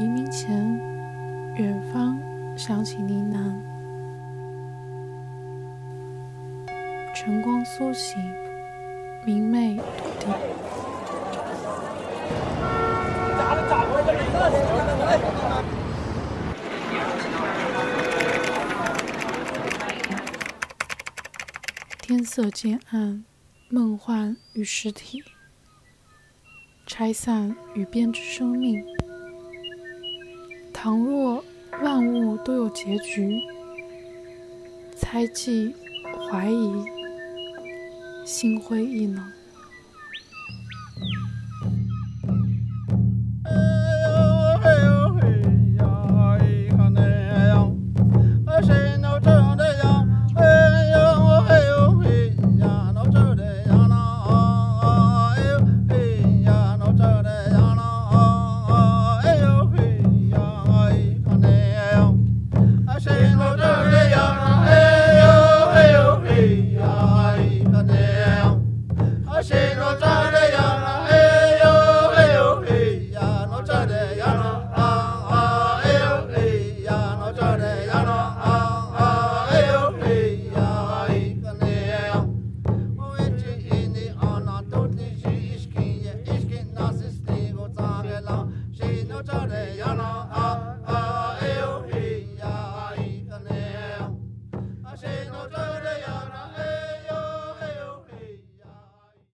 黎明前，远方响起呢喃，晨光苏醒，明媚笃定。天色渐暗，梦幻与实体，拆散与编织生命。倘若万物都有结局，猜忌、怀疑，心灰意冷。I don't know.